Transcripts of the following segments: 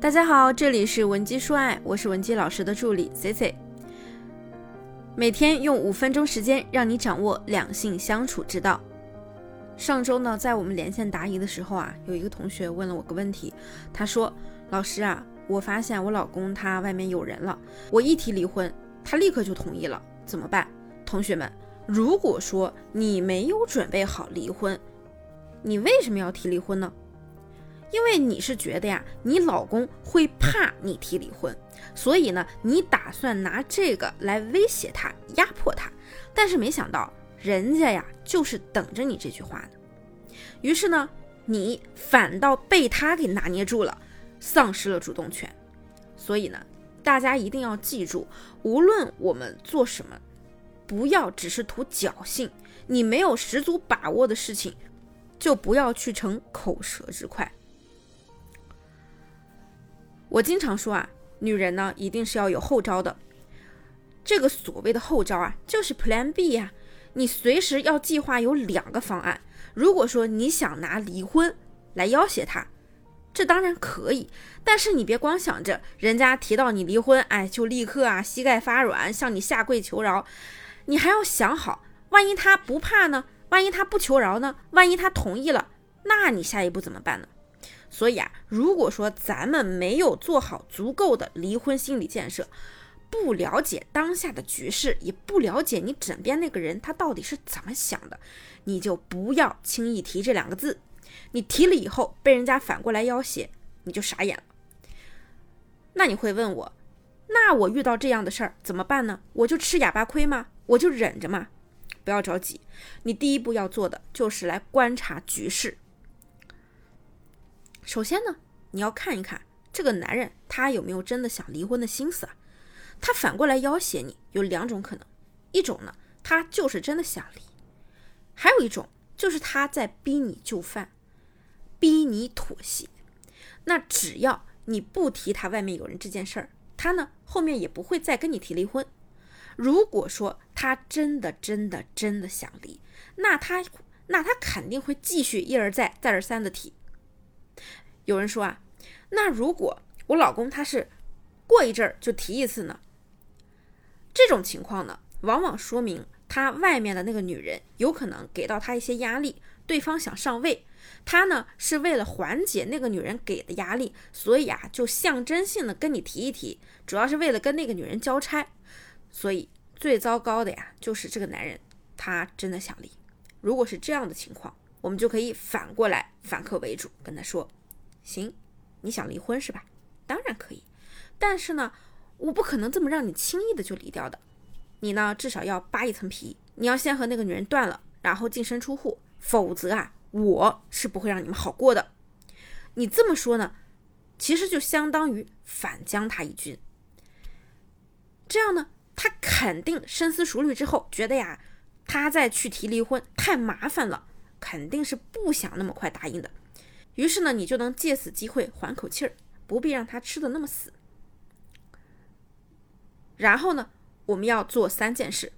大家好，这里是文姬说爱，我是文姬老师的助理 C C。每天用五分钟时间，让你掌握两性相处之道。上周呢，在我们连线答疑的时候啊，有一个同学问了我个问题，他说：“老师啊，我发现我老公他外面有人了，我一提离婚，他立刻就同意了，怎么办？”同学们，如果说你没有准备好离婚，你为什么要提离婚呢？因为你是觉得呀，你老公会怕你提离婚，所以呢，你打算拿这个来威胁他、压迫他。但是没想到，人家呀就是等着你这句话呢。于是呢，你反倒被他给拿捏住了，丧失了主动权。所以呢，大家一定要记住，无论我们做什么，不要只是图侥幸。你没有十足把握的事情，就不要去逞口舌之快。我经常说啊，女人呢一定是要有后招的。这个所谓的后招啊，就是 Plan B 呀。你随时要计划有两个方案。如果说你想拿离婚来要挟他，这当然可以。但是你别光想着人家提到你离婚，哎，就立刻啊膝盖发软向你下跪求饶。你还要想好，万一他不怕呢？万一他不求饶呢？万一他同意了，那你下一步怎么办呢？所以啊，如果说咱们没有做好足够的离婚心理建设，不了解当下的局势，也不了解你枕边那个人他到底是怎么想的，你就不要轻易提这两个字。你提了以后被人家反过来要挟，你就傻眼了。那你会问我，那我遇到这样的事儿怎么办呢？我就吃哑巴亏吗？我就忍着吗？不要着急，你第一步要做的就是来观察局势。首先呢，你要看一看这个男人他有没有真的想离婚的心思啊？他反过来要挟你，有两种可能，一种呢，他就是真的想离；还有一种就是他在逼你就范，逼你妥协。那只要你不提他外面有人这件事儿，他呢后面也不会再跟你提离婚。如果说他真的真的真的想离，那他那他肯定会继续一而再再而三的提。有人说啊，那如果我老公他是过一阵儿就提一次呢？这种情况呢，往往说明他外面的那个女人有可能给到他一些压力，对方想上位，他呢是为了缓解那个女人给的压力，所以啊就象征性的跟你提一提，主要是为了跟那个女人交差。所以最糟糕的呀，就是这个男人他真的想离。如果是这样的情况，我们就可以反过来反客为主，跟他说。行，你想离婚是吧？当然可以，但是呢，我不可能这么让你轻易的就离掉的。你呢，至少要扒一层皮，你要先和那个女人断了，然后净身出户，否则啊，我是不会让你们好过的。你这么说呢，其实就相当于反将他一军。这样呢，他肯定深思熟虑之后，觉得呀，他再去提离婚太麻烦了，肯定是不想那么快答应的。于是呢，你就能借此机会缓口气儿，不必让他吃的那么死。然后呢，我们要做三件事。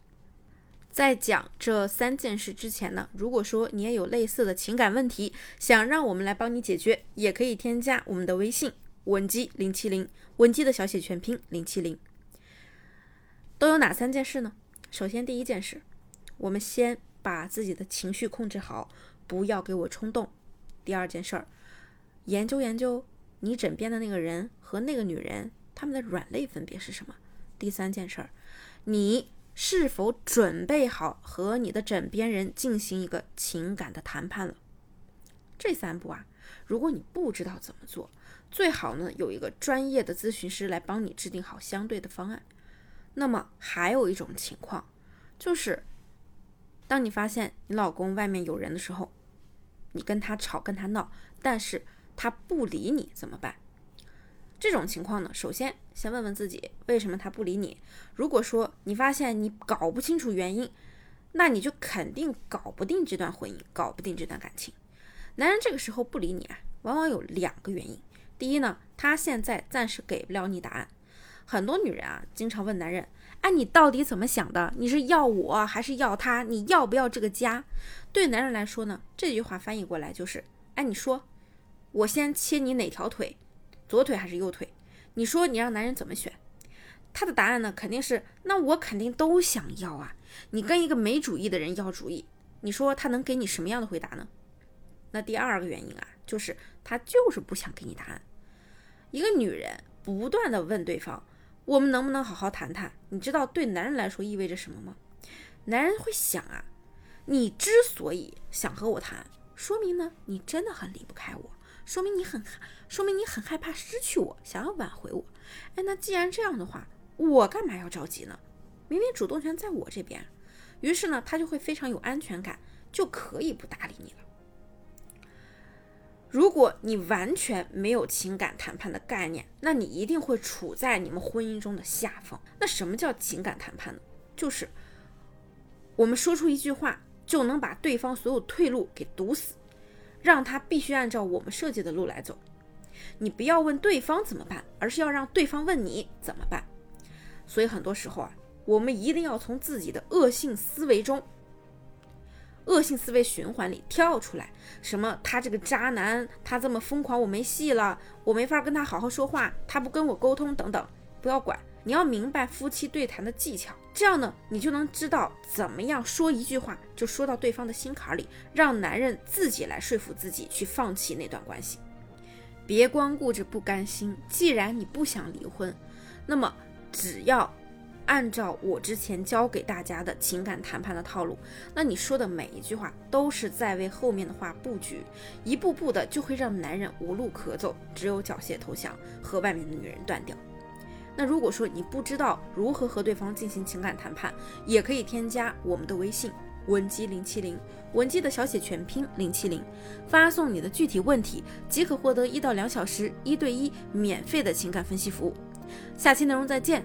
在讲这三件事之前呢，如果说你也有类似的情感问题，想让我们来帮你解决，也可以添加我们的微信文姬零七零，文姬的小写全拼零七零。都有哪三件事呢？首先，第一件事，我们先把自己的情绪控制好，不要给我冲动。第二件事儿，研究研究你枕边的那个人和那个女人，他们的软肋分别是什么？第三件事儿，你是否准备好和你的枕边人进行一个情感的谈判了？这三步啊，如果你不知道怎么做，最好呢有一个专业的咨询师来帮你制定好相对的方案。那么还有一种情况，就是当你发现你老公外面有人的时候。你跟他吵，跟他闹，但是他不理你怎么办？这种情况呢，首先先问问自己，为什么他不理你？如果说你发现你搞不清楚原因，那你就肯定搞不定这段婚姻，搞不定这段感情。男人这个时候不理你啊，往往有两个原因。第一呢，他现在暂时给不了你答案。很多女人啊，经常问男人。哎，你到底怎么想的？你是要我还是要他？你要不要这个家？对男人来说呢，这句话翻译过来就是：哎，你说，我先切你哪条腿，左腿还是右腿？你说你让男人怎么选？他的答案呢，肯定是那我肯定都想要啊。你跟一个没主意的人要主意，你说他能给你什么样的回答呢？那第二个原因啊，就是他就是不想给你答案。一个女人不断的问对方，我们能不能好好谈谈？你知道对男人来说意味着什么吗？男人会想啊，你之所以想和我谈，说明呢你真的很离不开我，说明你很，说明你很害怕失去我，想要挽回我。哎，那既然这样的话，我干嘛要着急呢？明明主动权在我这边。于是呢，他就会非常有安全感，就可以不搭理你了。如果你完全没有情感谈判的概念，那你一定会处在你们婚姻中的下风。那什么叫情感谈判呢？就是我们说出一句话，就能把对方所有退路给堵死，让他必须按照我们设计的路来走。你不要问对方怎么办，而是要让对方问你怎么办。所以很多时候啊，我们一定要从自己的恶性思维中、恶性思维循环里跳出来。什么？他这个渣男，他这么疯狂，我没戏了，我没法跟他好好说话，他不跟我沟通，等等，不要管。你要明白夫妻对谈的技巧，这样呢，你就能知道怎么样说一句话就说到对方的心坎里，让男人自己来说服自己去放弃那段关系。别光顾着不甘心，既然你不想离婚，那么只要按照我之前教给大家的情感谈判的套路，那你说的每一句话都是在为后面的话布局，一步步的就会让男人无路可走，只有缴械投降，和外面的女人断掉。那如果说你不知道如何和对方进行情感谈判，也可以添加我们的微信。文姬零七零，文姬的小写全拼零七零，发送你的具体问题即可获得一到两小时一对一免费的情感分析服务。下期内容再见，